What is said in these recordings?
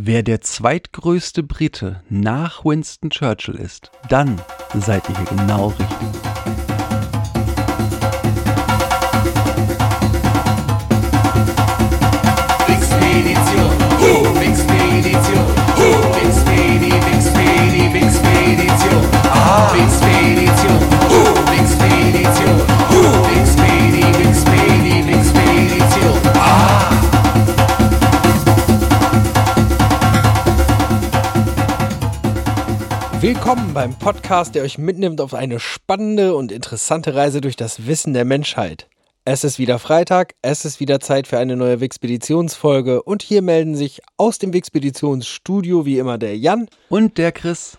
wer der zweitgrößte Brite nach Winston Churchill ist, dann seid ihr hier genau richtig. Wixpedition, Willkommen beim Podcast, der euch mitnimmt auf eine spannende und interessante Reise durch das Wissen der Menschheit. Es ist wieder Freitag, es ist wieder Zeit für eine neue Wixpeditionsfolge und hier melden sich aus dem Wixpeditionsstudio wie immer der Jan. Und der Chris.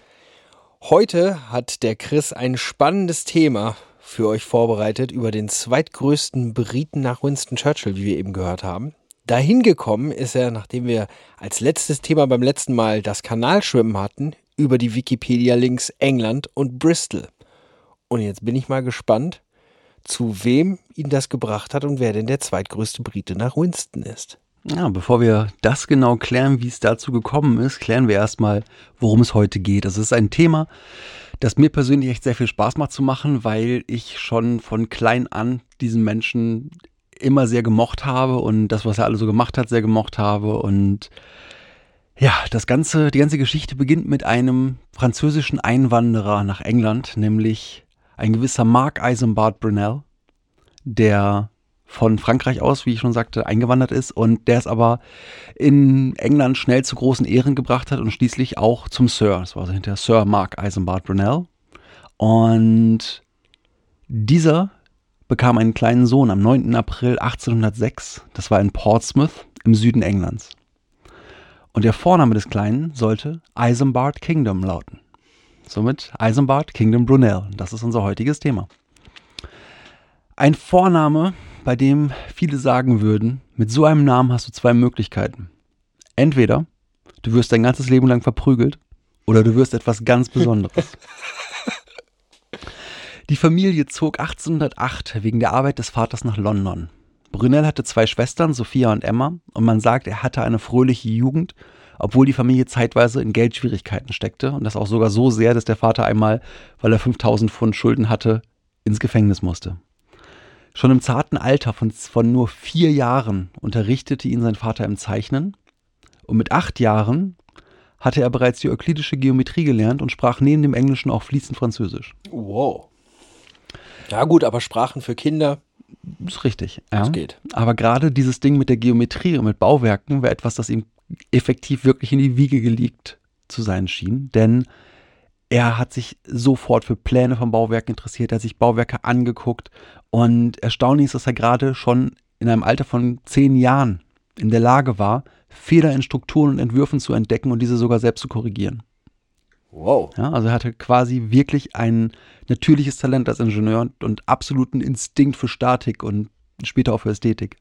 Heute hat der Chris ein spannendes Thema für euch vorbereitet über den zweitgrößten Briten nach Winston Churchill, wie wir eben gehört haben. Dahin gekommen ist er, nachdem wir als letztes Thema beim letzten Mal das Kanalschwimmen hatten, über die Wikipedia-Links England und Bristol. Und jetzt bin ich mal gespannt, zu wem ihn das gebracht hat und wer denn der zweitgrößte Brite nach Winston ist. Ja, bevor wir das genau klären, wie es dazu gekommen ist, klären wir erstmal, worum es heute geht. Das ist ein Thema, das mir persönlich echt sehr viel Spaß macht zu machen, weil ich schon von klein an diesen Menschen immer sehr gemocht habe und das, was er alle so gemacht hat, sehr gemocht habe. Und ja, das ganze, die ganze Geschichte beginnt mit einem französischen Einwanderer nach England, nämlich ein gewisser Mark Eisenbart Brunel, der von Frankreich aus, wie ich schon sagte, eingewandert ist und der es aber in England schnell zu großen Ehren gebracht hat und schließlich auch zum Sir. Das war also hinter Sir Mark Eisenbart Brunel. Und dieser bekam einen kleinen Sohn am 9. April 1806. Das war in Portsmouth im Süden Englands. Und der Vorname des Kleinen sollte Eisenbart Kingdom lauten. Somit Eisenbart Kingdom Brunel. Das ist unser heutiges Thema. Ein Vorname, bei dem viele sagen würden, mit so einem Namen hast du zwei Möglichkeiten. Entweder du wirst dein ganzes Leben lang verprügelt oder du wirst etwas ganz Besonderes. Die Familie zog 1808 wegen der Arbeit des Vaters nach London. Brunel hatte zwei Schwestern, Sophia und Emma, und man sagt, er hatte eine fröhliche Jugend, obwohl die Familie zeitweise in Geldschwierigkeiten steckte und das auch sogar so sehr, dass der Vater einmal, weil er 5000 Pfund Schulden hatte, ins Gefängnis musste. Schon im zarten Alter von, von nur vier Jahren unterrichtete ihn sein Vater im Zeichnen und mit acht Jahren hatte er bereits die euklidische Geometrie gelernt und sprach neben dem Englischen auch fließend Französisch. Wow. Ja gut, aber Sprachen für Kinder, ist richtig. Ja. Das geht. Aber gerade dieses Ding mit der Geometrie und mit Bauwerken war etwas, das ihm effektiv wirklich in die Wiege gelegt zu sein schien. Denn er hat sich sofort für Pläne von Bauwerken interessiert, er hat sich Bauwerke angeguckt und erstaunlich ist, dass er gerade schon in einem Alter von zehn Jahren in der Lage war, Fehler in Strukturen und Entwürfen zu entdecken und diese sogar selbst zu korrigieren. Wow. Ja, also er hatte quasi wirklich ein natürliches Talent als Ingenieur und, und absoluten Instinkt für Statik und später auch für Ästhetik.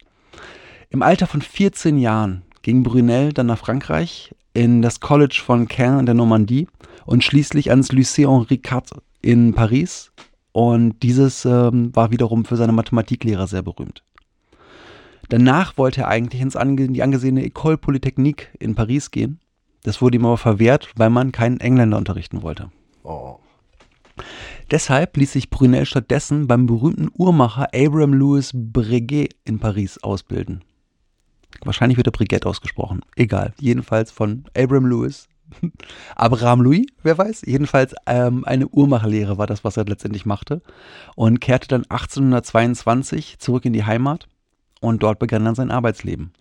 Im Alter von 14 Jahren ging Brunel dann nach Frankreich in das College von Caen in der Normandie und schließlich ans Lycée Henri IV in Paris. Und dieses ähm, war wiederum für seine Mathematiklehrer sehr berühmt. Danach wollte er eigentlich ins ange die angesehene École Polytechnique in Paris gehen. Das wurde ihm aber verwehrt, weil man keinen Engländer unterrichten wollte. Oh. Deshalb ließ sich Brunel stattdessen beim berühmten Uhrmacher Abraham Louis Breguet in Paris ausbilden. Wahrscheinlich wird er Brigitte ausgesprochen. Egal. Jedenfalls von Abraham Louis. Abraham Louis, wer weiß. Jedenfalls ähm, eine Uhrmacherlehre war das, was er letztendlich machte. Und kehrte dann 1822 zurück in die Heimat. Und dort begann dann sein Arbeitsleben.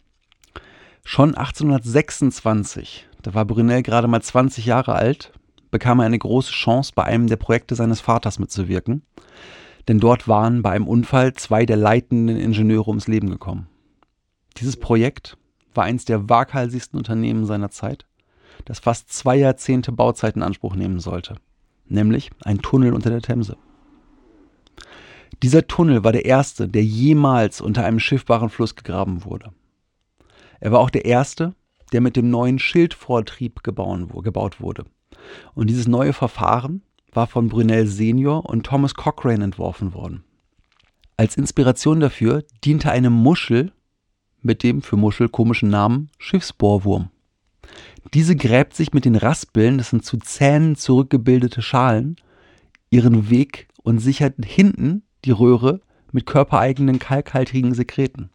Schon 1826, da war Brunel gerade mal 20 Jahre alt, bekam er eine große Chance, bei einem der Projekte seines Vaters mitzuwirken. Denn dort waren bei einem Unfall zwei der leitenden Ingenieure ums Leben gekommen. Dieses Projekt war eines der waghalsigsten Unternehmen seiner Zeit, das fast zwei Jahrzehnte Bauzeit in Anspruch nehmen sollte. nämlich ein Tunnel unter der Themse. Dieser Tunnel war der erste, der jemals unter einem schiffbaren Fluss gegraben wurde. Er war auch der erste, der mit dem neuen Schildvortrieb gebaut wurde. Und dieses neue Verfahren war von Brunel Senior und Thomas Cochrane entworfen worden. Als Inspiration dafür diente eine Muschel mit dem für Muschel komischen Namen Schiffsbohrwurm. Diese gräbt sich mit den Raspeln, das sind zu Zähnen zurückgebildete Schalen, ihren Weg und sichert hinten die Röhre mit körpereigenen kalkhaltigen Sekreten.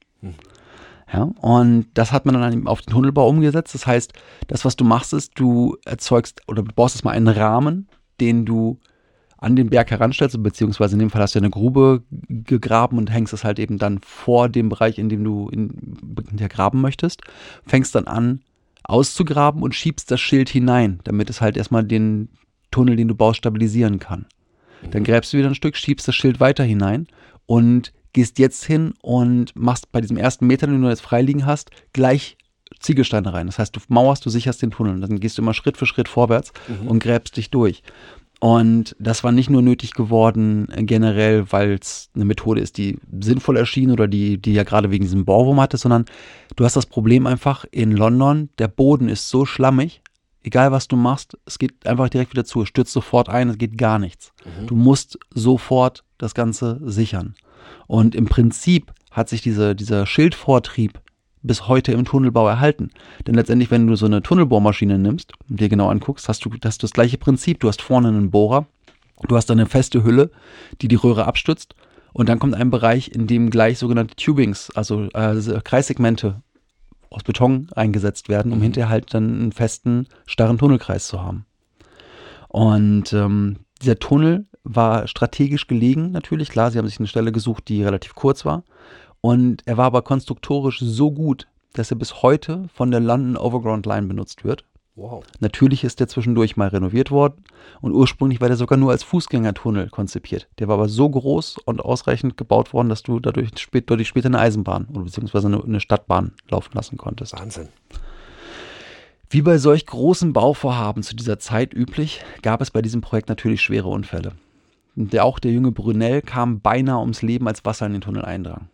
Ja, und das hat man dann auf den Tunnelbau umgesetzt. Das heißt, das, was du machst, ist, du erzeugst oder du baust erstmal einen Rahmen, den du an den Berg heranstellst, beziehungsweise in dem Fall hast du eine Grube gegraben und hängst es halt eben dann vor dem Bereich, in dem du in, in graben möchtest, fängst dann an auszugraben und schiebst das Schild hinein, damit es halt erstmal den Tunnel, den du baust, stabilisieren kann. Dann gräbst du wieder ein Stück, schiebst das Schild weiter hinein und gehst jetzt hin und machst bei diesem ersten Meter, den du jetzt freiliegen hast, gleich Ziegelsteine rein. Das heißt, du mauerst, du sicherst den Tunnel. Dann gehst du immer Schritt für Schritt vorwärts mhm. und gräbst dich durch. Und das war nicht nur nötig geworden äh, generell, weil es eine Methode ist, die sinnvoll erschien oder die, die ja gerade wegen diesem Bohrwurm hatte, sondern du hast das Problem einfach in London, der Boden ist so schlammig, egal was du machst, es geht einfach direkt wieder zu, es stürzt sofort ein, es geht gar nichts. Mhm. Du musst sofort das Ganze sichern. Und im Prinzip hat sich diese, dieser Schildvortrieb bis heute im Tunnelbau erhalten. Denn letztendlich, wenn du so eine Tunnelbohrmaschine nimmst und dir genau anguckst, hast du, hast du das gleiche Prinzip. Du hast vorne einen Bohrer, du hast eine feste Hülle, die die Röhre abstützt und dann kommt ein Bereich, in dem gleich sogenannte Tubings, also äh, Kreissegmente aus Beton eingesetzt werden, um mhm. hinterher halt dann einen festen, starren Tunnelkreis zu haben. Und ähm, dieser Tunnel war strategisch gelegen, natürlich. Klar, sie haben sich eine Stelle gesucht, die relativ kurz war. Und er war aber konstruktorisch so gut, dass er bis heute von der London Overground Line benutzt wird. Wow. Natürlich ist der zwischendurch mal renoviert worden und ursprünglich war der sogar nur als Fußgängertunnel konzipiert. Der war aber so groß und ausreichend gebaut worden, dass du dadurch, spät, dadurch später eine Eisenbahn oder beziehungsweise eine, eine Stadtbahn laufen lassen konntest. Wahnsinn. Wie bei solch großen Bauvorhaben zu dieser Zeit üblich, gab es bei diesem Projekt natürlich schwere Unfälle. Der, auch der junge Brunel kam beinahe ums Leben, als Wasser in den Tunnel eindrang.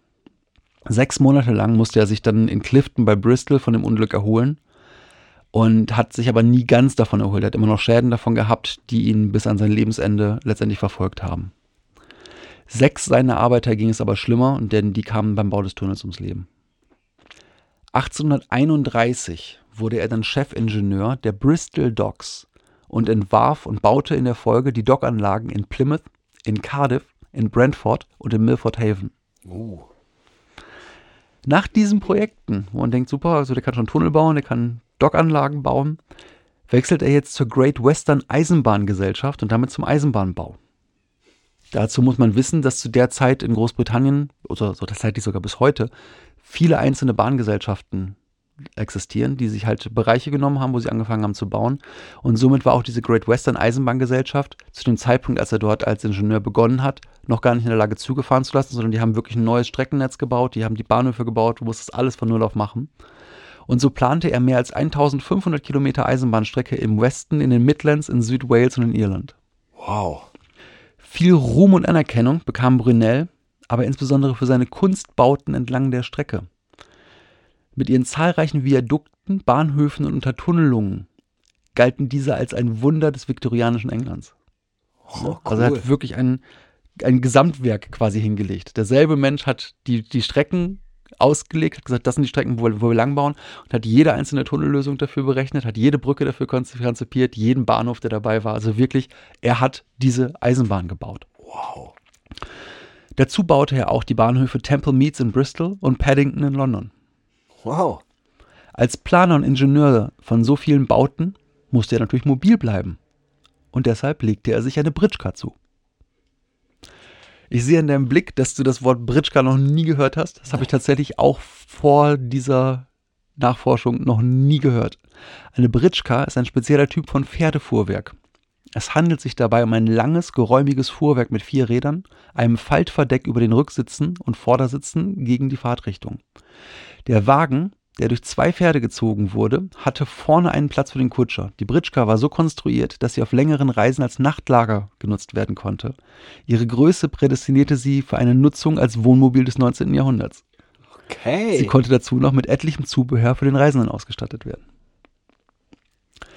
Sechs Monate lang musste er sich dann in Clifton bei Bristol von dem Unglück erholen und hat sich aber nie ganz davon erholt. Er hat immer noch Schäden davon gehabt, die ihn bis an sein Lebensende letztendlich verfolgt haben. Sechs seiner Arbeiter ging es aber schlimmer, denn die kamen beim Bau des Tunnels ums Leben. 1831 wurde er dann Chefingenieur der Bristol Docks und entwarf und baute in der Folge die Dockanlagen in Plymouth, in Cardiff, in Brentford und in Milford Haven. Uh. Nach diesen Projekten, wo man denkt, super, also der kann schon Tunnel bauen, der kann Dockanlagen bauen, wechselt er jetzt zur Great Western Eisenbahngesellschaft und damit zum Eisenbahnbau. Dazu muss man wissen, dass zu der Zeit in Großbritannien, oder so tatsächlich sogar bis heute, viele einzelne Bahngesellschaften existieren, die sich halt Bereiche genommen haben, wo sie angefangen haben zu bauen. Und somit war auch diese Great Western Eisenbahngesellschaft zu dem Zeitpunkt, als er dort als Ingenieur begonnen hat, noch gar nicht in der Lage, Züge fahren zu lassen, sondern die haben wirklich ein neues Streckennetz gebaut, die haben die Bahnhöfe gebaut, du musstest alles von Null auf machen. Und so plante er mehr als 1500 Kilometer Eisenbahnstrecke im Westen, in den Midlands, in Südwales und in Irland. Wow. Viel Ruhm und Anerkennung bekam Brunel, aber insbesondere für seine Kunstbauten entlang der Strecke. Mit ihren zahlreichen Viadukten, Bahnhöfen und Untertunnelungen galten diese als ein Wunder des viktorianischen Englands. Oh, cool. Also er hat wirklich ein, ein Gesamtwerk quasi hingelegt. Derselbe Mensch hat die, die Strecken ausgelegt, hat gesagt, das sind die Strecken, wo wir, wo wir lang bauen und hat jede einzelne Tunnellösung dafür berechnet, hat jede Brücke dafür konzipiert, jeden Bahnhof, der dabei war. Also wirklich, er hat diese Eisenbahn gebaut. Wow. Dazu baute er auch die Bahnhöfe Temple Meads in Bristol und Paddington in London. Wow. Als Planer und Ingenieur von so vielen Bauten musste er natürlich mobil bleiben. Und deshalb legte er sich eine Britschka zu. Ich sehe in deinem Blick, dass du das Wort Britschka noch nie gehört hast. Das habe ich tatsächlich auch vor dieser Nachforschung noch nie gehört. Eine Britschka ist ein spezieller Typ von Pferdefuhrwerk. Es handelt sich dabei um ein langes, geräumiges Fuhrwerk mit vier Rädern, einem Faltverdeck über den Rücksitzen und Vordersitzen gegen die Fahrtrichtung. Der Wagen der durch zwei Pferde gezogen wurde, hatte vorne einen Platz für den Kutscher. Die Britschka war so konstruiert, dass sie auf längeren Reisen als Nachtlager genutzt werden konnte. Ihre Größe prädestinierte sie für eine Nutzung als Wohnmobil des 19. Jahrhunderts. Okay. Sie konnte dazu noch mit etlichem Zubehör für den Reisenden ausgestattet werden.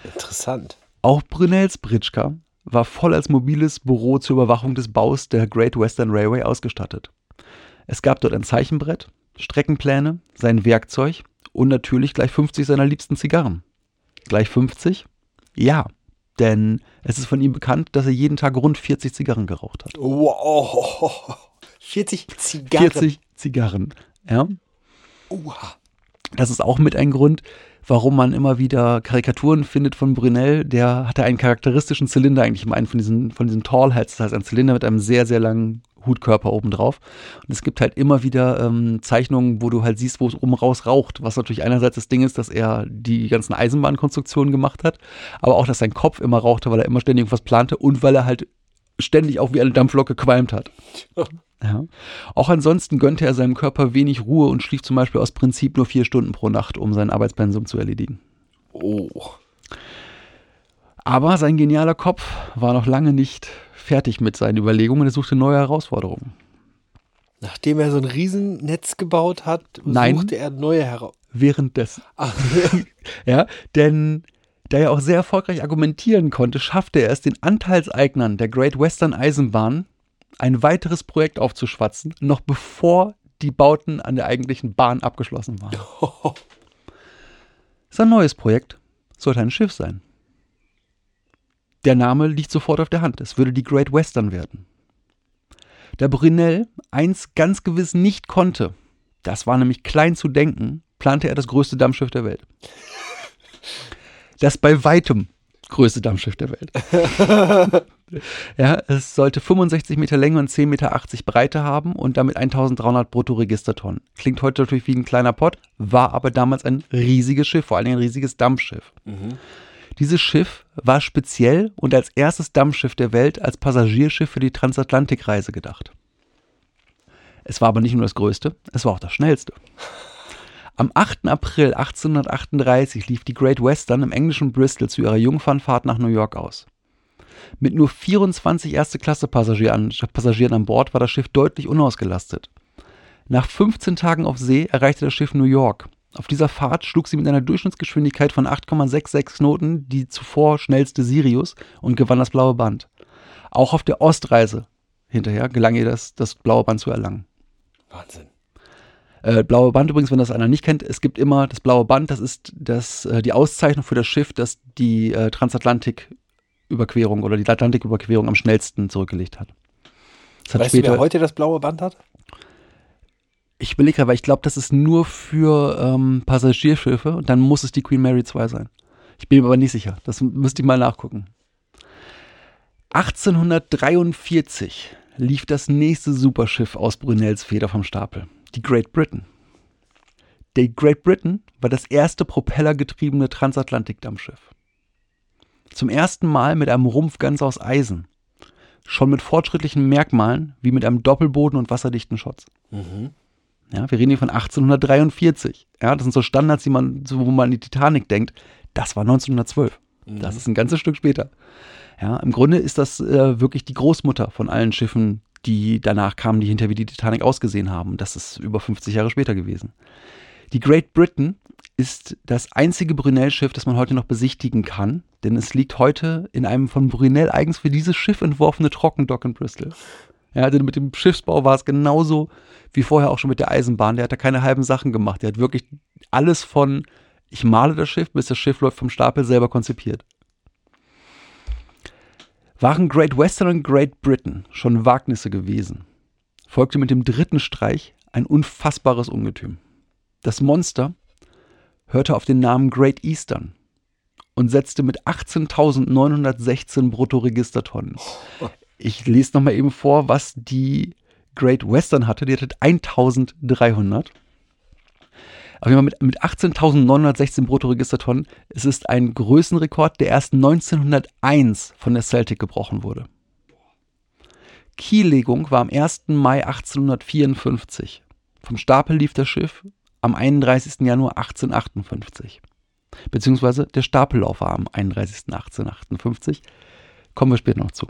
Interessant. Auch Brunels Britschka war voll als mobiles Büro zur Überwachung des Baus der Great Western Railway ausgestattet. Es gab dort ein Zeichenbrett, Streckenpläne, sein Werkzeug und natürlich gleich 50 seiner liebsten Zigarren. Gleich 50? Ja, denn es ist von ihm bekannt, dass er jeden Tag rund 40 Zigarren geraucht hat. Wow. 40 Zigarren. 40 Zigarren, ja. Uha. Das ist auch mit ein Grund, warum man immer wieder Karikaturen findet von Brunel. Der hatte einen charakteristischen Zylinder eigentlich immer einen von diesen, von diesen Tall Hats, das heißt ein Zylinder mit einem sehr, sehr langen Hutkörper obendrauf. Und es gibt halt immer wieder ähm, Zeichnungen, wo du halt siehst, wo es oben raus raucht. Was natürlich einerseits das Ding ist, dass er die ganzen Eisenbahnkonstruktionen gemacht hat, aber auch, dass sein Kopf immer rauchte, weil er immer ständig irgendwas plante und weil er halt ständig auch wie eine Dampflok gequalmt hat. Ja. Auch ansonsten gönnte er seinem Körper wenig Ruhe und schlief zum Beispiel aus Prinzip nur vier Stunden pro Nacht, um sein Arbeitspensum zu erledigen. Oh. Aber sein genialer Kopf war noch lange nicht fertig mit seinen Überlegungen. Er suchte neue Herausforderungen. Nachdem er so ein Riesennetz gebaut hat, Nein. suchte er neue heraus. Währenddessen. Ach, Ja, denn da er auch sehr erfolgreich argumentieren konnte, schaffte er es, den Anteilseignern der Great Western Eisenbahn ein weiteres Projekt aufzuschwatzen, noch bevor die Bauten an der eigentlichen Bahn abgeschlossen waren. Sein neues Projekt sollte ein Schiff sein. Der Name liegt sofort auf der Hand. Es würde die Great Western werden. Da Brunel eins ganz gewiss nicht konnte, das war nämlich klein zu denken, plante er das größte Dampfschiff der Welt. Das bei weitem größte Dampfschiff der Welt. ja, es sollte 65 Meter Länge und 10,80 Meter Breite haben und damit 1300 Bruttoregistertonnen. Klingt heute natürlich wie ein kleiner Pott, war aber damals ein riesiges Schiff, vor allem ein riesiges Dampfschiff. Dieses Schiff war speziell und als erstes Dampfschiff der Welt als Passagierschiff für die Transatlantikreise gedacht. Es war aber nicht nur das größte, es war auch das schnellste. Am 8. April 1838 lief die Great Western im englischen Bristol zu ihrer Jungfernfahrt nach New York aus. Mit nur 24 Erste-Klasse-Passagieren Passagieren an Bord war das Schiff deutlich unausgelastet. Nach 15 Tagen auf See erreichte das Schiff New York. Auf dieser Fahrt schlug sie mit einer Durchschnittsgeschwindigkeit von 8,66 Knoten die zuvor schnellste Sirius und gewann das blaue Band. Auch auf der Ostreise hinterher gelang ihr das, das blaue Band zu erlangen. Wahnsinn. Äh, blaue Band übrigens, wenn das einer nicht kennt, es gibt immer das blaue Band, das ist das, äh, die Auszeichnung für das Schiff, das die äh, Transatlantiküberquerung oder die Atlantiküberquerung am schnellsten zurückgelegt hat. Das hat Weißt du, wer heute das blaue Band hat? ich überlege gerade, weil ich glaube, das ist nur für ähm, Passagierschiffe und dann muss es die Queen Mary 2 sein. Ich bin mir aber nicht sicher. Das müsste ich mal nachgucken. 1843 lief das nächste Superschiff aus Brunels Feder vom Stapel, die Great Britain. Die Great Britain war das erste propellergetriebene Transatlantikdampfschiff. Zum ersten Mal mit einem Rumpf ganz aus Eisen. Schon mit fortschrittlichen Merkmalen wie mit einem Doppelboden und wasserdichten Schotz. Ja, wir reden hier von 1843. Ja, das sind so Standards, die man, wo man an die Titanic denkt. Das war 1912. Das ist ein ganzes Stück später. Ja, im Grunde ist das äh, wirklich die Großmutter von allen Schiffen, die danach kamen, die hinter wie die Titanic ausgesehen haben. Das ist über 50 Jahre später gewesen. Die Great Britain ist das einzige Brunel-Schiff, das man heute noch besichtigen kann, denn es liegt heute in einem von Brunel eigens für dieses Schiff entworfene Trockendock in Bristol. Ja, denn mit dem Schiffsbau war es genauso wie vorher auch schon mit der Eisenbahn. Der hat da keine halben Sachen gemacht. Der hat wirklich alles von ich male das Schiff, bis das Schiff läuft vom Stapel selber konzipiert. Waren Great Western und Great Britain schon Wagnisse gewesen, folgte mit dem dritten Streich ein unfassbares Ungetüm. Das Monster hörte auf den Namen Great Eastern und setzte mit 18.916 Bruttoregistertonnen. Ich lese nochmal eben vor, was die Great Western hatte. Die hatte 1300. Fall mit, mit 18.916 Bruttoregistertonnen. Es ist ein Größenrekord, der erst 1901 von der Celtic gebrochen wurde. Kiellegung war am 1. Mai 1854. Vom Stapel lief das Schiff am 31. Januar 1858. Beziehungsweise der Stapellauf war am 31.1858. Kommen wir später noch zu.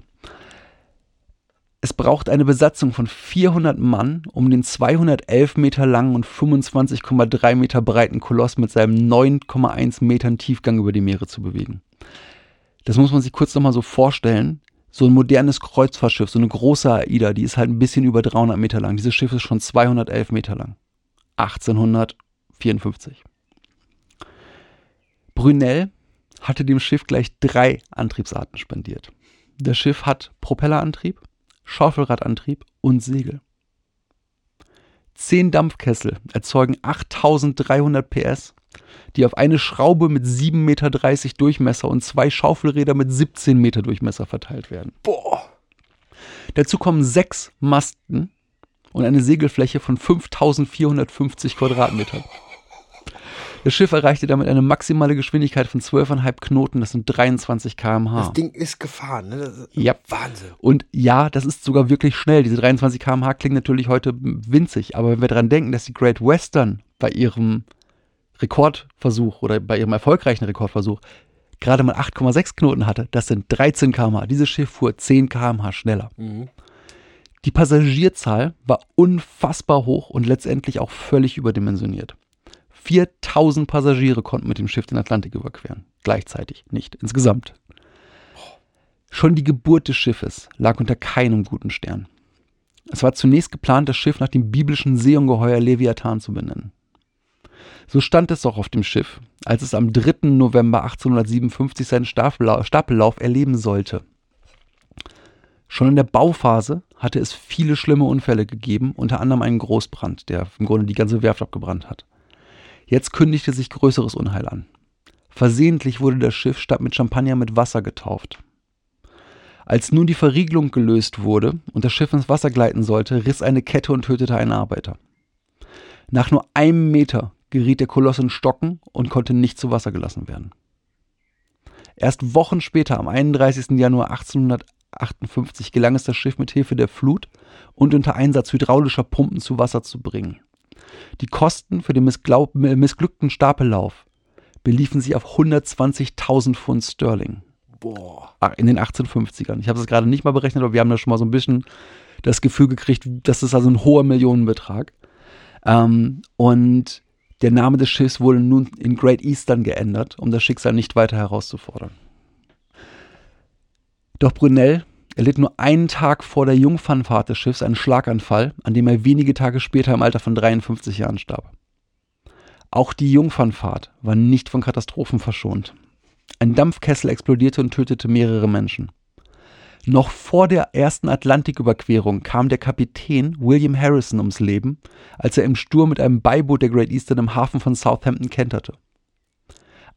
Es braucht eine Besatzung von 400 Mann, um den 211 Meter langen und 25,3 Meter breiten Koloss mit seinem 9,1 Metern Tiefgang über die Meere zu bewegen. Das muss man sich kurz nochmal so vorstellen. So ein modernes Kreuzfahrtschiff, so eine große AIDA, die ist halt ein bisschen über 300 Meter lang. Dieses Schiff ist schon 211 Meter lang. 1854. Brunel hatte dem Schiff gleich drei Antriebsarten spendiert. Das Schiff hat Propellerantrieb, Schaufelradantrieb und Segel. Zehn Dampfkessel erzeugen 8300 PS, die auf eine Schraube mit 7,30 Meter Durchmesser und zwei Schaufelräder mit 17 Meter Durchmesser verteilt werden. Boah. Dazu kommen sechs Masten und eine Segelfläche von 5450 Quadratmetern. Das Schiff erreichte damit eine maximale Geschwindigkeit von 12,5 Knoten, das sind 23 km/h. Das Ding ist gefahren, ne? Ja. Wahnsinn. Und ja, das ist sogar wirklich schnell. Diese 23 km/h klingen natürlich heute winzig, aber wenn wir daran denken, dass die Great Western bei ihrem Rekordversuch oder bei ihrem erfolgreichen Rekordversuch gerade mal 8,6 Knoten hatte, das sind 13 km/h. Dieses Schiff fuhr 10 km/h schneller. Mhm. Die Passagierzahl war unfassbar hoch und letztendlich auch völlig überdimensioniert. 4000 Passagiere konnten mit dem Schiff den Atlantik überqueren. Gleichzeitig, nicht insgesamt. Schon die Geburt des Schiffes lag unter keinem guten Stern. Es war zunächst geplant, das Schiff nach dem biblischen Seeungeheuer Leviathan zu benennen. So stand es auch auf dem Schiff, als es am 3. November 1857 seinen Stapellauf, Stapellauf erleben sollte. Schon in der Bauphase hatte es viele schlimme Unfälle gegeben, unter anderem einen Großbrand, der im Grunde die ganze Werft abgebrannt hat. Jetzt kündigte sich größeres Unheil an. Versehentlich wurde das Schiff statt mit Champagner mit Wasser getauft. Als nun die Verriegelung gelöst wurde und das Schiff ins Wasser gleiten sollte, riss eine Kette und tötete einen Arbeiter. Nach nur einem Meter geriet der Koloss in Stocken und konnte nicht zu Wasser gelassen werden. Erst Wochen später, am 31. Januar 1858, gelang es das Schiff mit Hilfe der Flut und unter Einsatz hydraulischer Pumpen zu Wasser zu bringen. Die Kosten für den missglückten Stapellauf beliefen sich auf 120.000 Pfund Sterling Boah. Ah, in den 1850ern. Ich habe es gerade nicht mal berechnet, aber wir haben da schon mal so ein bisschen das Gefühl gekriegt, das ist also ein hoher Millionenbetrag. Ähm, und der Name des Schiffs wurde nun in Great Eastern geändert, um das Schicksal nicht weiter herauszufordern. Doch Brunel erlitt nur einen Tag vor der Jungfernfahrt des Schiffs einen Schlaganfall, an dem er wenige Tage später im Alter von 53 Jahren starb. Auch die Jungfernfahrt war nicht von Katastrophen verschont. Ein Dampfkessel explodierte und tötete mehrere Menschen. Noch vor der ersten Atlantiküberquerung kam der Kapitän William Harrison ums Leben, als er im Sturm mit einem Beiboot der Great Eastern im Hafen von Southampton kenterte.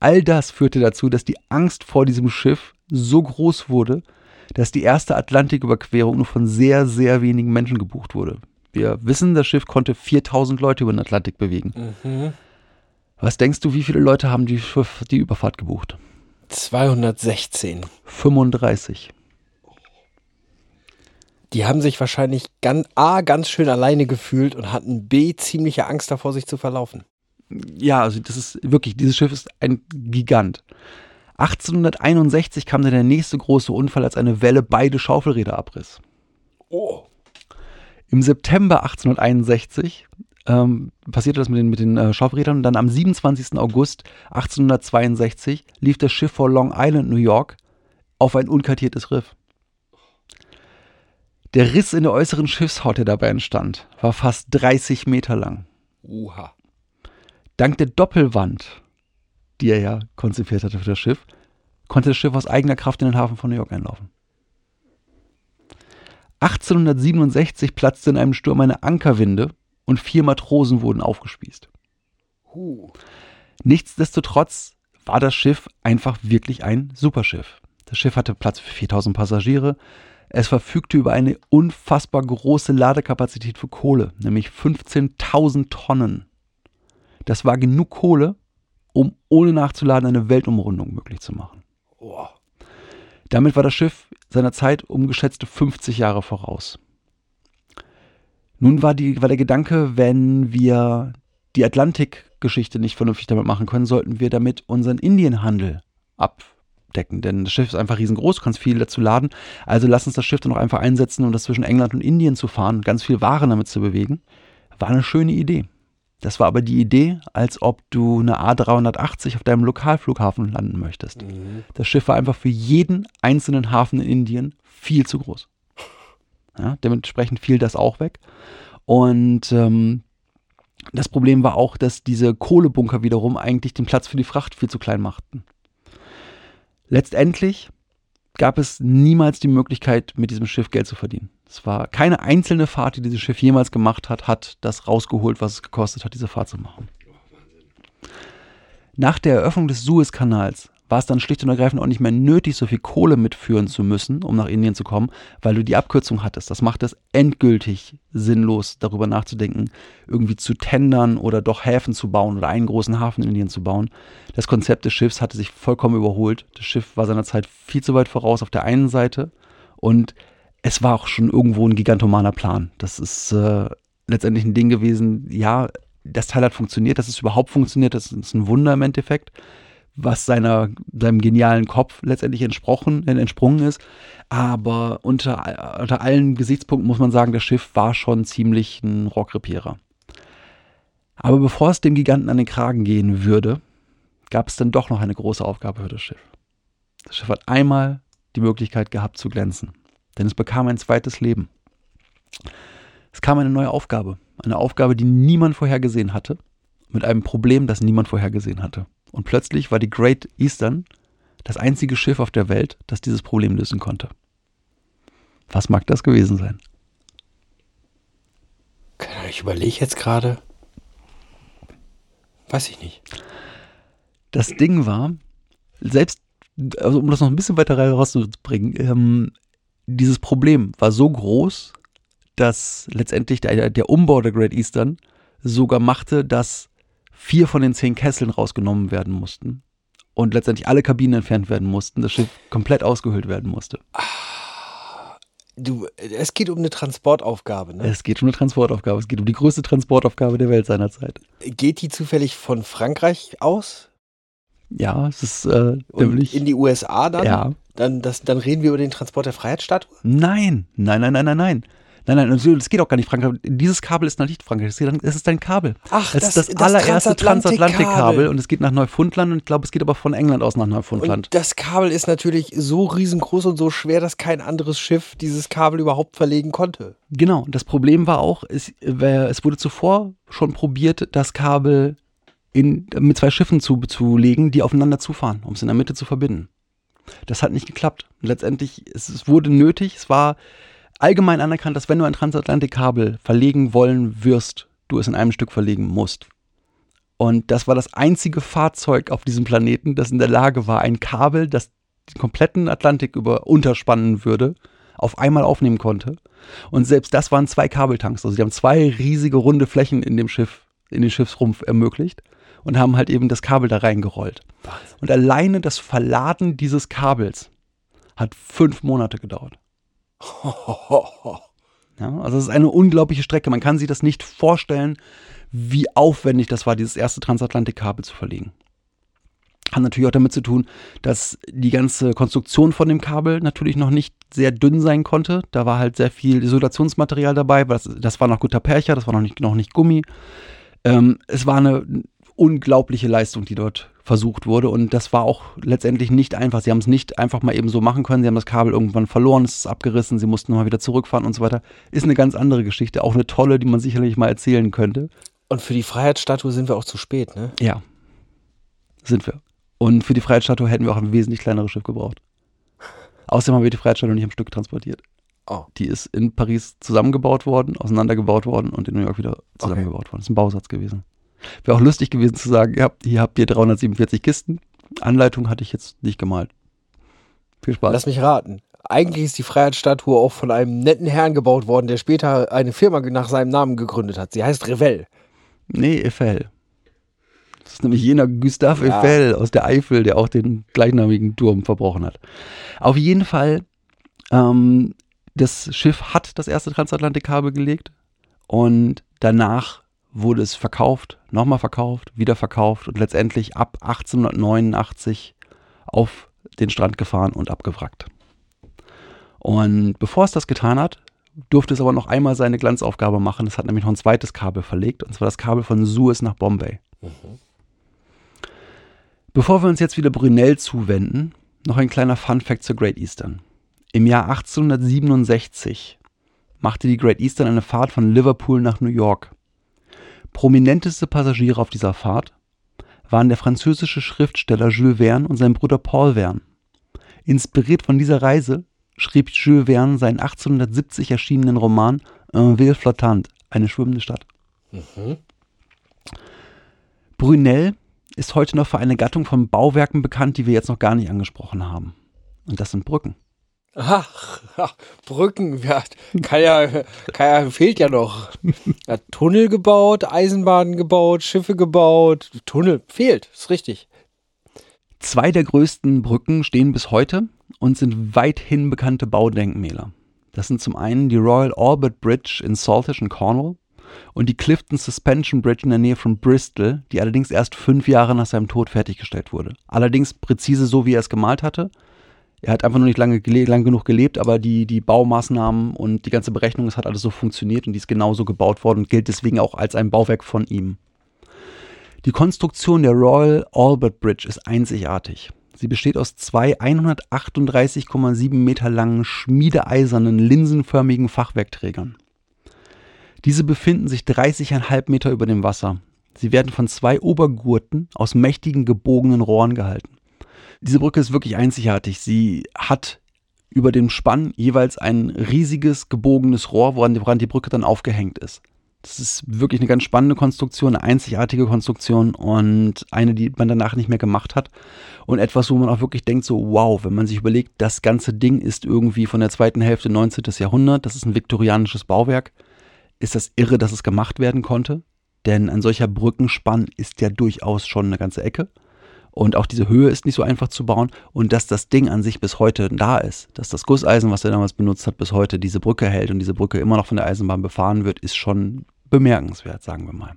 All das führte dazu, dass die Angst vor diesem Schiff so groß wurde, dass die erste Atlantiküberquerung nur von sehr, sehr wenigen Menschen gebucht wurde. Wir wissen, das Schiff konnte 4000 Leute über den Atlantik bewegen. Mhm. Was denkst du, wie viele Leute haben die, Schiff, die Überfahrt gebucht? 216. 35. Die haben sich wahrscheinlich ganz, A, ganz schön alleine gefühlt und hatten B, ziemliche Angst davor, sich zu verlaufen. Ja, also das ist wirklich, dieses Schiff ist ein Gigant. 1861 kam dann der nächste große Unfall, als eine Welle beide Schaufelräder abriss. Oh. Im September 1861 ähm, passierte das mit den, mit den äh, Schaufelrädern und dann am 27. August 1862 lief das Schiff vor Long Island, New York, auf ein unkartiertes Riff. Der Riss in der äußeren Schiffshaut, der dabei entstand, war fast 30 Meter lang. Uha. Dank der Doppelwand, die er ja konzipiert hatte für das Schiff, konnte das Schiff aus eigener Kraft in den Hafen von New York einlaufen. 1867 platzte in einem Sturm eine Ankerwinde und vier Matrosen wurden aufgespießt. Huh. Nichtsdestotrotz war das Schiff einfach wirklich ein Superschiff. Das Schiff hatte Platz für 4000 Passagiere. Es verfügte über eine unfassbar große Ladekapazität für Kohle, nämlich 15.000 Tonnen. Das war genug Kohle, um ohne nachzuladen eine Weltumrundung möglich zu machen. Oh. Damit war das Schiff seiner Zeit um geschätzte 50 Jahre voraus. Nun war, die, war der Gedanke, wenn wir die Atlantikgeschichte nicht vernünftig damit machen können, sollten wir damit unseren Indienhandel abdecken. Denn das Schiff ist einfach riesengroß, kannst viel dazu laden. Also lass uns das Schiff dann auch einfach einsetzen, um das zwischen England und Indien zu fahren, ganz viel Waren damit zu bewegen. War eine schöne Idee. Das war aber die Idee, als ob du eine A380 auf deinem Lokalflughafen landen möchtest. Mhm. Das Schiff war einfach für jeden einzelnen Hafen in Indien viel zu groß. Ja, dementsprechend fiel das auch weg. Und ähm, das Problem war auch, dass diese Kohlebunker wiederum eigentlich den Platz für die Fracht viel zu klein machten. Letztendlich gab es niemals die Möglichkeit, mit diesem Schiff Geld zu verdienen. Es war keine einzelne Fahrt, die dieses Schiff jemals gemacht hat, hat das rausgeholt, was es gekostet hat, diese Fahrt zu machen. Nach der Eröffnung des Suezkanals war es dann schlicht und ergreifend auch nicht mehr nötig, so viel Kohle mitführen zu müssen, um nach Indien zu kommen, weil du die Abkürzung hattest. Das macht es endgültig sinnlos, darüber nachzudenken, irgendwie zu tendern oder doch Häfen zu bauen oder einen großen Hafen in Indien zu bauen. Das Konzept des Schiffs hatte sich vollkommen überholt. Das Schiff war seiner Zeit viel zu weit voraus auf der einen Seite und es war auch schon irgendwo ein gigantomaner Plan. Das ist äh, letztendlich ein Ding gewesen, ja, das Teil hat funktioniert, dass es überhaupt funktioniert, das ist ein Wunder im Endeffekt was seiner, seinem genialen Kopf letztendlich entsprochen, äh, entsprungen ist. Aber unter, unter allen Gesichtspunkten muss man sagen, das Schiff war schon ziemlich ein Rockrepierer. Aber bevor es dem Giganten an den Kragen gehen würde, gab es dann doch noch eine große Aufgabe für das Schiff. Das Schiff hat einmal die Möglichkeit gehabt zu glänzen, denn es bekam ein zweites Leben. Es kam eine neue Aufgabe, eine Aufgabe, die niemand vorhergesehen hatte, mit einem Problem, das niemand vorhergesehen hatte. Und plötzlich war die Great Eastern das einzige Schiff auf der Welt, das dieses Problem lösen konnte. Was mag das gewesen sein? Ich überlege jetzt gerade. Weiß ich nicht. Das Ding war, selbst, also um das noch ein bisschen weiter rauszubringen, ähm, dieses Problem war so groß, dass letztendlich der, der Umbau der Great Eastern sogar machte, dass vier von den zehn Kesseln rausgenommen werden mussten und letztendlich alle Kabinen entfernt werden mussten, das Schiff komplett ausgehöhlt werden musste. Du, es geht um eine Transportaufgabe, ne? Es geht um eine Transportaufgabe. Es geht um die größte Transportaufgabe der Welt seinerzeit. Geht die zufällig von Frankreich aus? Ja, es ist äh, nämlich. in die USA dann? Ja. Dann, das, dann reden wir über den Transport der Freiheitsstatue? Nein, nein, nein, nein, nein, nein. Nein, nein, es geht auch gar nicht Frankreich. Dieses Kabel ist noch nicht Frankreich. Es ist ein- Es ist ein Kabel. Ach, es das- ist das, das allererste Transatlantikkabel. Transatlantikkabel und es geht nach Neufundland und ich glaube, es geht aber von England aus nach Neufundland. Und das Kabel ist natürlich so riesengroß und so schwer, dass kein anderes Schiff dieses Kabel überhaupt verlegen konnte. Genau, und das Problem war auch, es, äh, es wurde zuvor schon probiert, das Kabel in, mit zwei Schiffen zu, zu legen, die aufeinander zufahren, um es in der Mitte zu verbinden. Das hat nicht geklappt. Letztendlich, es, es wurde nötig, es war allgemein anerkannt, dass wenn du ein Transatlantikkabel verlegen wollen wirst, du es in einem Stück verlegen musst. Und das war das einzige Fahrzeug auf diesem Planeten, das in der Lage war, ein Kabel, das den kompletten Atlantik über unterspannen würde, auf einmal aufnehmen konnte. Und selbst das waren zwei Kabeltanks. Also die haben zwei riesige runde Flächen in dem Schiff, in den Schiffsrumpf ermöglicht und haben halt eben das Kabel da reingerollt. Und alleine das Verladen dieses Kabels hat fünf Monate gedauert. Ja, also es ist eine unglaubliche Strecke. Man kann sich das nicht vorstellen, wie aufwendig das war, dieses erste Transatlantikkabel zu verlegen. Hat natürlich auch damit zu tun, dass die ganze Konstruktion von dem Kabel natürlich noch nicht sehr dünn sein konnte. Da war halt sehr viel Isolationsmaterial dabei. Das, das war noch guter Percher, das war noch nicht, noch nicht Gummi. Ähm, es war eine unglaubliche Leistung, die dort versucht wurde. Und das war auch letztendlich nicht einfach. Sie haben es nicht einfach mal eben so machen können. Sie haben das Kabel irgendwann verloren, es ist abgerissen, sie mussten nochmal wieder zurückfahren und so weiter. Ist eine ganz andere Geschichte. Auch eine tolle, die man sicherlich mal erzählen könnte. Und für die Freiheitsstatue sind wir auch zu spät, ne? Ja, sind wir. Und für die Freiheitsstatue hätten wir auch ein wesentlich kleineres Schiff gebraucht. Außerdem haben wir die Freiheitsstatue nicht am Stück transportiert. Oh. Die ist in Paris zusammengebaut worden, auseinandergebaut worden und in New York wieder zusammengebaut worden. Das ist ein Bausatz gewesen. Wäre auch lustig gewesen zu sagen, ihr habt, hier habt ihr 347 Kisten. Anleitung hatte ich jetzt nicht gemalt. Viel Spaß. Lass mich raten. Eigentlich ist die Freiheitsstatue auch von einem netten Herrn gebaut worden, der später eine Firma nach seinem Namen gegründet hat. Sie heißt Revell. Nee, Eiffel. Das ist nämlich jener Gustave Ja. Eiffel aus der Eifel, der auch den gleichnamigen Turm verbrochen hat. Auf jeden Fall, ähm, das Schiff hat das erste Transatlantikkabel gelegt und danach wurde es verkauft, nochmal verkauft, wieder verkauft und letztendlich ab 1889 auf den Strand gefahren und abgewrackt. Und bevor es das getan hat, durfte es aber noch einmal seine Glanzaufgabe machen. Es hat nämlich noch ein zweites Kabel verlegt, und zwar das Kabel von Suez nach Bombay. Bevor wir uns jetzt wieder Brunel zuwenden, noch ein kleiner Fun Fact zur Great Eastern. Im Jahr 1867 machte die Great Eastern eine Fahrt von Liverpool nach New York. Prominenteste Passagiere auf dieser Fahrt waren der französische Schriftsteller Jules Verne und sein Bruder Paul Verne. Inspiriert von dieser Reise schrieb Jules Verne seinen 1870 erschienenen Roman Un Ville Flottante, eine schwimmende Stadt. Brunel ist heute noch für eine Gattung von Bauwerken bekannt, die wir jetzt noch gar nicht angesprochen haben. Und das sind Brücken. Ach, ach, Brücken, ja, kann ja, kann ja, fehlt ja noch. Er hat Tunnel gebaut, Eisenbahnen gebaut, Schiffe gebaut, Tunnel fehlt, ist richtig. Zwei der größten Brücken stehen bis heute und sind weithin bekannte Baudenkmäler. Das sind zum einen die Royal Albert Bridge in Saltish in Cornwall und die Clifton Suspension Bridge in der Nähe von Bristol, die allerdings erst fünf Jahre nach seinem Tod fertiggestellt wurde. Allerdings präzise so, wie er es gemalt hatte. Er hat einfach nur nicht lange, lang genug gelebt, aber die, die Baumaßnahmen und die ganze Berechnung, es hat alles so funktioniert und die ist genauso gebaut worden und gilt deswegen auch als ein Bauwerk von ihm. Die Konstruktion der Royal Albert Bridge ist einzigartig. Sie besteht aus zwei 138,7 Meter langen schmiedeeisernen, linsenförmigen Fachwerkträgern. Diese befinden sich 30,5 Meter über dem Wasser. Sie werden von zwei Obergurten aus mächtigen gebogenen Rohren gehalten. Diese Brücke ist wirklich einzigartig. Sie hat über dem Spann jeweils ein riesiges gebogenes Rohr, woran die Brücke dann aufgehängt ist. Das ist wirklich eine ganz spannende Konstruktion, eine einzigartige Konstruktion und eine, die man danach nicht mehr gemacht hat. Und etwas, wo man auch wirklich denkt, so wow, wenn man sich überlegt, das ganze Ding ist irgendwie von der zweiten Hälfte 19. Jahrhundert, das ist ein viktorianisches Bauwerk, ist das irre, dass es gemacht werden konnte. Denn ein solcher Brückenspann ist ja durchaus schon eine ganze Ecke. Und auch diese Höhe ist nicht so einfach zu bauen. Und dass das Ding an sich bis heute da ist, dass das Gusseisen, was er damals benutzt hat, bis heute diese Brücke hält und diese Brücke immer noch von der Eisenbahn befahren wird, ist schon bemerkenswert, sagen wir mal.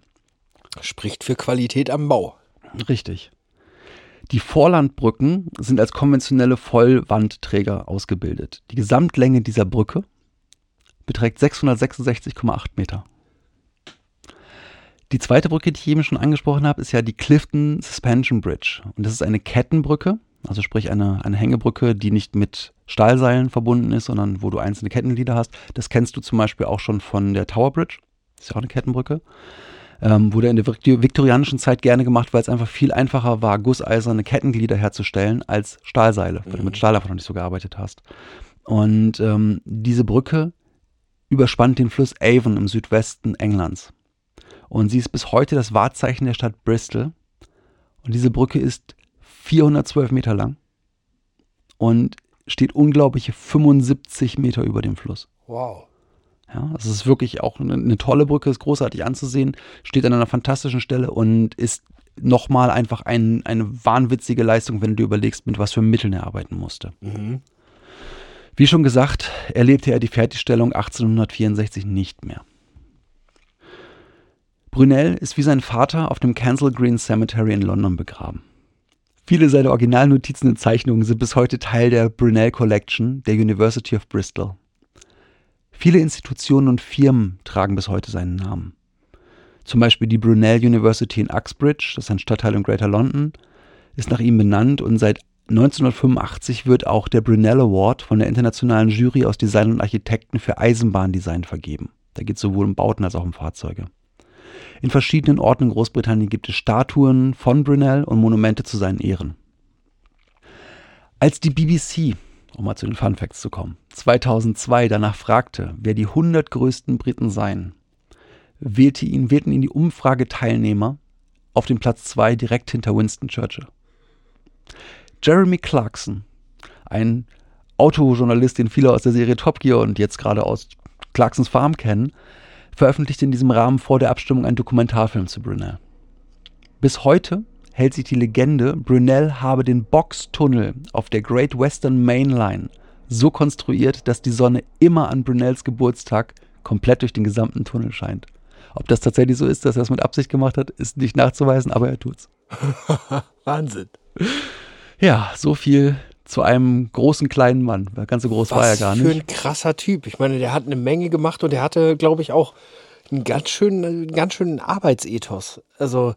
Spricht für Qualität am Bau. Richtig. Die Vorlandbrücken sind als konventionelle Vollwandträger ausgebildet. Die Gesamtlänge dieser Brücke beträgt 666,8 Meter. Die zweite Brücke, die ich eben schon angesprochen habe, ist ja die Clifton Suspension Bridge. Und das ist eine Kettenbrücke, also sprich eine, eine Hängebrücke, die nicht mit Stahlseilen verbunden ist, sondern wo du einzelne Kettenglieder hast. Das kennst du zum Beispiel auch schon von der Tower Bridge. Das ist ja auch eine Kettenbrücke. Ähm, wurde in der viktor- viktorianischen Zeit gerne gemacht, weil es einfach viel einfacher war, gusseiserne Kettenglieder herzustellen als Stahlseile, weil du mit Stahl einfach noch nicht so gearbeitet hast. Und ähm, diese Brücke überspannt den Fluss Avon im Südwesten Englands. Und sie ist bis heute das Wahrzeichen der Stadt Bristol. Und diese Brücke ist 412 Meter lang und steht unglaubliche 75 Meter über dem Fluss. Wow. Ja, also es ist wirklich auch eine, eine tolle Brücke, ist großartig anzusehen, steht an einer fantastischen Stelle und ist nochmal einfach ein, eine wahnwitzige Leistung, wenn du dir überlegst, mit was für Mitteln er arbeiten musste. Wie schon gesagt, erlebte er die Fertigstellung 1864 nicht mehr. Brunel ist wie sein Vater auf dem Kensal Green Cemetery in London begraben. Viele seiner Originalnotizen und Zeichnungen sind bis heute Teil der Brunel Collection der University of Bristol. Viele Institutionen und Firmen tragen bis heute seinen Namen. Zum Beispiel die Brunel University in Uxbridge, das ist ein Stadtteil in Greater London, ist nach ihm benannt und seit 1985 wird auch der Brunel Award von der internationalen Jury aus Design und Architekten für Eisenbahndesign vergeben. Da geht es sowohl um Bauten als auch um Fahrzeuge. In verschiedenen Orten in Großbritannien gibt es Statuen von Brunel und Monumente zu seinen Ehren. Als die BBC, um mal zu den Fun Facts zu kommen, 2002 danach fragte, wer die 100 größten Briten seien, wählte ihn, wählten ihn die Umfrageteilnehmer auf den Platz 2 direkt hinter Winston Churchill. Jeremy Clarkson, ein Autojournalist, den viele aus der Serie Top Gear und jetzt gerade aus Clarksons Farm kennen, veröffentlichte in diesem Rahmen vor der Abstimmung einen Dokumentarfilm zu Brunel. Bis heute hält sich die Legende, Brunel habe den Boxtunnel auf der Great Western Main Line so konstruiert, dass die Sonne immer an Brunels Geburtstag komplett durch den gesamten Tunnel scheint. Ob das tatsächlich so ist, dass er es mit Absicht gemacht hat, ist nicht nachzuweisen, aber er tut's. Wahnsinn. Ja, so viel zu einem großen kleinen Mann. Ganz so groß war er Was gar für nicht. ein krasser Typ. Ich meine, der hat eine Menge gemacht und der hatte, glaube ich, auch einen ganz schönen, einen ganz schönen Arbeitsethos. Also,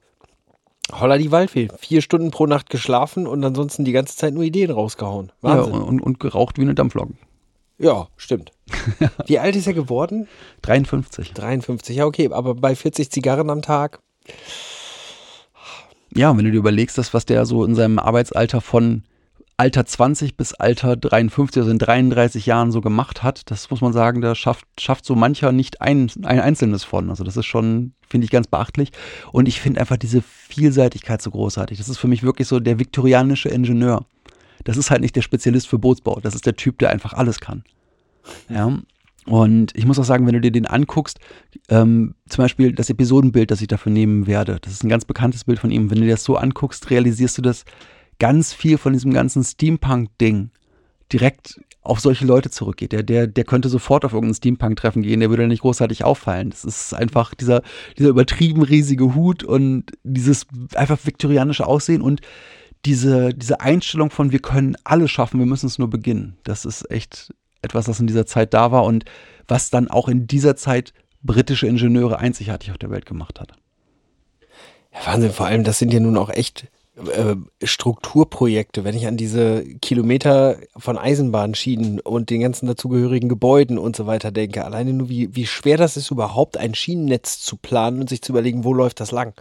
holla die Waldfee. Vier Stunden pro Nacht geschlafen und ansonsten die ganze Zeit nur Ideen rausgehauen. Ja, Wahnsinn. Ja, und, und geraucht wie eine Dampflok. stimmt. Wie alt ist er geworden? 53. 53, ja, okay. Aber bei 40 Zigarren am Tag. Ja, und wenn du dir überlegst, dass was der so in seinem Arbeitsalter von Alter 20 bis Alter 53, also in 33 Jahren so gemacht hat, das muss man sagen, da schafft, schafft so mancher nicht ein, ein einzelnes von. Also das ist schon, finde ich, ganz beachtlich. Und ich finde einfach diese Vielseitigkeit so großartig. Das ist für mich wirklich so der viktorianische Ingenieur. Das ist halt nicht der Spezialist für Bootsbau. Das ist der Typ, der einfach alles kann. Ja. Und ich muss auch sagen, wenn du dir den anguckst, ähm, zum Beispiel das Episodenbild, das ich dafür nehmen werde, das ist ein ganz bekanntes Bild von ihm. Wenn du dir das so anguckst, realisierst du, dass ganz viel von diesem ganzen Steampunk-Ding direkt auf solche Leute zurückgeht. Der, der, der könnte sofort auf irgendein Steampunk-Treffen gehen, der würde nicht großartig auffallen. Das ist einfach dieser, dieser übertrieben riesige Hut und dieses einfach viktorianische Aussehen und diese, diese Einstellung von wir können alles schaffen, wir müssen es nur beginnen. Das ist echt etwas, das in dieser Zeit da war und was dann auch in dieser Zeit britische Ingenieure einzigartig auf der Welt gemacht hat. Ja, Wahnsinn, vor allem, das sind ja nun auch echt äh, Strukturprojekte, wenn ich an diese Kilometer von Eisenbahnschienen und den ganzen dazugehörigen Gebäuden und so weiter denke. Alleine nur, wie, wie schwer das ist, überhaupt ein Schienennetz zu planen und sich zu überlegen, wo läuft das lang.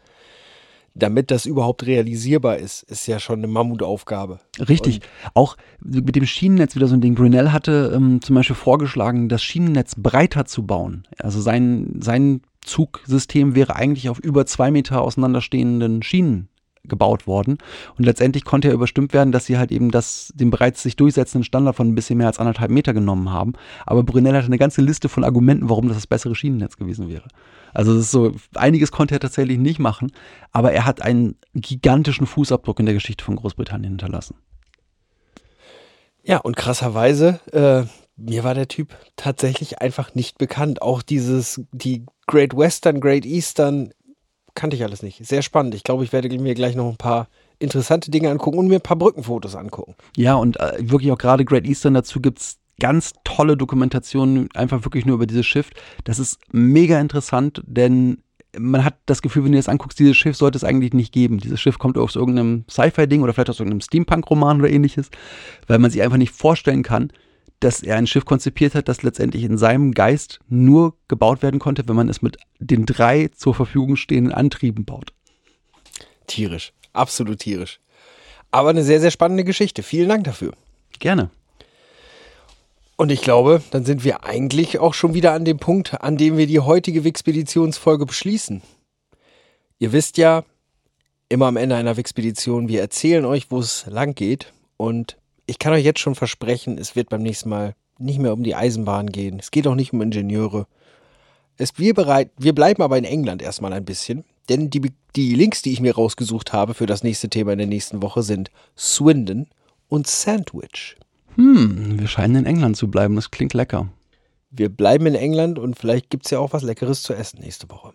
Damit das überhaupt realisierbar ist, ist ja schon eine Mammutaufgabe. Richtig. Und auch mit dem Schienennetz wieder so ein Ding. Brunel hatte ähm, zum Beispiel vorgeschlagen, das Schienennetz breiter zu bauen. Also sein, sein Zugsystem wäre eigentlich auf über zwei Meter auseinanderstehenden Schienen gebaut worden. Und letztendlich konnte ja überstimmt werden, dass sie halt eben das, den bereits sich durchsetzenden Standard von ein bisschen mehr als anderthalb Meter genommen haben. Aber Brunel hatte eine ganze Liste von Argumenten, warum das das bessere Schienennetz gewesen wäre. Also es ist so, einiges konnte er tatsächlich nicht machen, aber er hat einen gigantischen Fußabdruck in der Geschichte von Großbritannien hinterlassen. Ja, und krasserweise, äh, mir war der Typ tatsächlich einfach nicht bekannt. Auch dieses, die Great Western, Great Eastern, kannte ich alles nicht. Sehr spannend. Ich glaube, ich werde mir gleich noch ein paar interessante Dinge angucken und mir ein paar Brückenfotos angucken. Ja, und äh, wirklich auch gerade Great Eastern dazu gibt es ganz tolle Dokumentationen, einfach wirklich nur über dieses Schiff. Das ist mega interessant, denn man hat das Gefühl, wenn du das anguckst, dieses Schiff sollte es eigentlich nicht geben. Dieses Schiff kommt aus irgendeinem Sci-Fi-Ding oder vielleicht aus irgendeinem Steampunk-Roman oder ähnliches, weil man sich einfach nicht vorstellen kann, dass er ein Schiff konzipiert hat, das letztendlich in seinem Geist nur gebaut werden konnte, wenn man es mit den drei zur Verfügung stehenden Antrieben baut. Tierisch. Absolut tierisch. Aber eine sehr, sehr spannende Geschichte. Vielen Dank dafür. Gerne. Und ich glaube, dann sind wir eigentlich auch schon wieder an dem Punkt, an dem wir die heutige Wixpeditionsfolge beschließen. Ihr wisst ja, immer am Ende einer Wixpedition, wir erzählen euch, wo es lang geht. Und ich kann euch jetzt schon versprechen, es wird beim nächsten Mal nicht mehr um die Eisenbahn gehen. Es geht auch nicht um Ingenieure. Es, wir, bereit, wir bleiben aber in England erstmal ein bisschen, denn die, die Links, die ich mir rausgesucht habe für das nächste Thema in der nächsten Woche sind Swindon und Sandwich. Hm, wir scheinen in England zu bleiben. Das klingt lecker. Wir bleiben in England und vielleicht gibt es ja auch was Leckeres zu essen nächste Woche.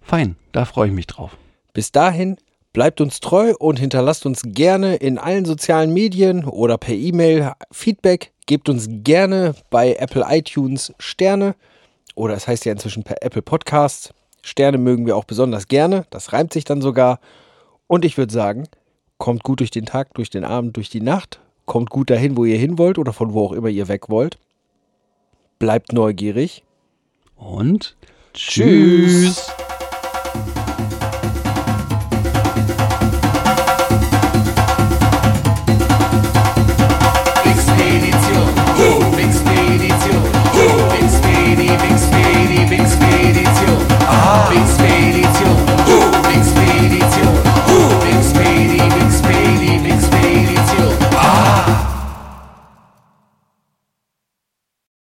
Fein, da freue ich mich drauf. Bis dahin, bleibt uns treu und hinterlasst uns gerne in allen sozialen Medien oder per E-Mail Feedback. Gebt uns gerne bei Apple iTunes Sterne oder es heißt ja inzwischen per Apple Podcasts. Sterne mögen wir auch besonders gerne. Das reimt sich dann sogar. Und ich würde sagen, kommt gut durch den Tag, durch den Abend, durch die Nacht. Kommt gut dahin, wo ihr hin wollt oder von wo auch immer ihr weg wollt. Bleibt neugierig. Und Tschüss.